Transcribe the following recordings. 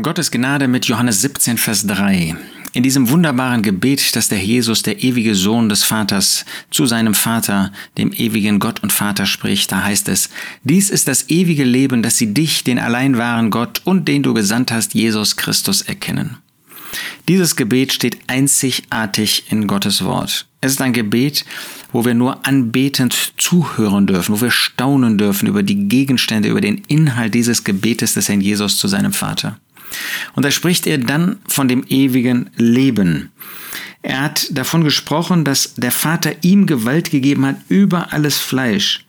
Gottes Gnade mit Johannes 17, Vers 3. In diesem wunderbaren Gebet, das der Jesus, der ewige Sohn des Vaters, zu seinem Vater, dem ewigen Gott und Vater spricht, da heißt es, dies ist das ewige Leben, dass sie dich, den allein wahren Gott und den du gesandt hast, Jesus Christus, erkennen. Dieses Gebet steht einzigartig in Gottes Wort. Es ist ein Gebet, wo wir nur anbetend zuhören dürfen, wo wir staunen dürfen über die Gegenstände, über den Inhalt dieses Gebetes des Herrn Jesus zu seinem Vater. Und da spricht er dann von dem ewigen Leben. Er hat davon gesprochen, dass der Vater ihm Gewalt gegeben hat über alles Fleisch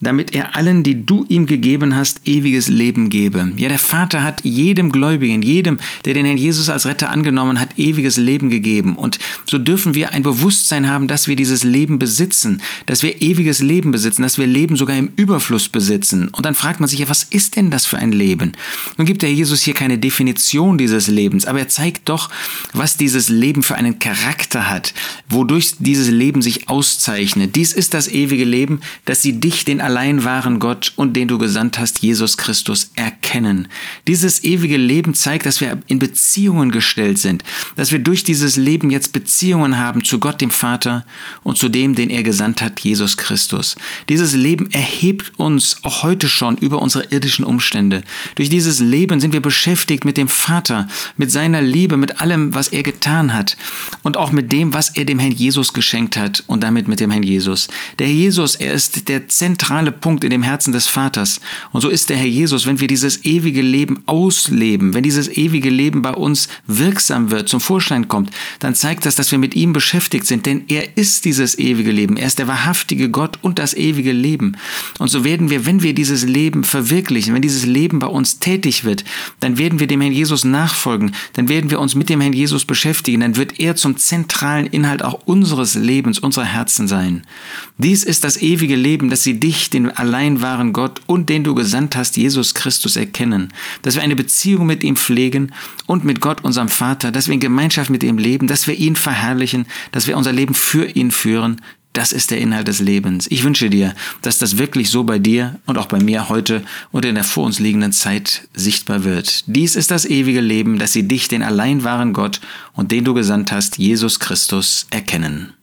damit er allen, die du ihm gegeben hast, ewiges Leben gebe. Ja, der Vater hat jedem Gläubigen, jedem, der den Herrn Jesus als Retter angenommen hat, ewiges Leben gegeben. Und so dürfen wir ein Bewusstsein haben, dass wir dieses Leben besitzen, dass wir ewiges Leben besitzen, dass wir Leben sogar im Überfluss besitzen. Und dann fragt man sich ja, was ist denn das für ein Leben? Nun gibt der Jesus hier keine Definition dieses Lebens, aber er zeigt doch, was dieses Leben für einen Charakter hat, wodurch dieses Leben sich auszeichnet. Dies ist das ewige Leben, dass sie dich, den allein wahren Gott und den du gesandt hast, Jesus Christus, erkennen. Dieses ewige Leben zeigt, dass wir in Beziehungen gestellt sind, dass wir durch dieses Leben jetzt Beziehungen haben zu Gott dem Vater und zu dem, den er gesandt hat, Jesus Christus. Dieses Leben erhebt uns auch heute schon über unsere irdischen Umstände. Durch dieses Leben sind wir beschäftigt mit dem Vater, mit seiner Liebe, mit allem, was er getan hat und auch mit dem, was er dem Herrn Jesus geschenkt hat und damit mit dem Herrn Jesus. Der Herr Jesus, er ist der zentrale Punkt in dem Herzen des Vaters. Und so ist der Herr Jesus, wenn wir dieses ewige Leben ausleben, wenn dieses ewige Leben bei uns wirksam wird, zum Vorschein kommt, dann zeigt das, dass wir mit ihm beschäftigt sind, denn er ist dieses ewige Leben. Er ist der wahrhaftige Gott und das ewige Leben. Und so werden wir, wenn wir dieses Leben verwirklichen, wenn dieses Leben bei uns tätig wird, dann werden wir dem Herrn Jesus nachfolgen, dann werden wir uns mit dem Herrn Jesus beschäftigen, dann wird er zum zentralen Inhalt auch unseres Lebens, unserer Herzen sein. Dies ist das ewige Leben, dass sie dich, den allein wahren Gott und den du gesandt hast, Jesus Christus, erkennen, dass wir eine Beziehung mit ihm pflegen und mit Gott, unserem Vater, dass wir in Gemeinschaft mit ihm leben, dass wir ihn verherrlichen, dass wir unser Leben für ihn führen. Das ist der Inhalt des Lebens. Ich wünsche dir, dass das wirklich so bei dir und auch bei mir heute und in der vor uns liegenden Zeit sichtbar wird. Dies ist das ewige Leben, dass sie dich, den allein wahren Gott und den du gesandt hast, Jesus Christus, erkennen.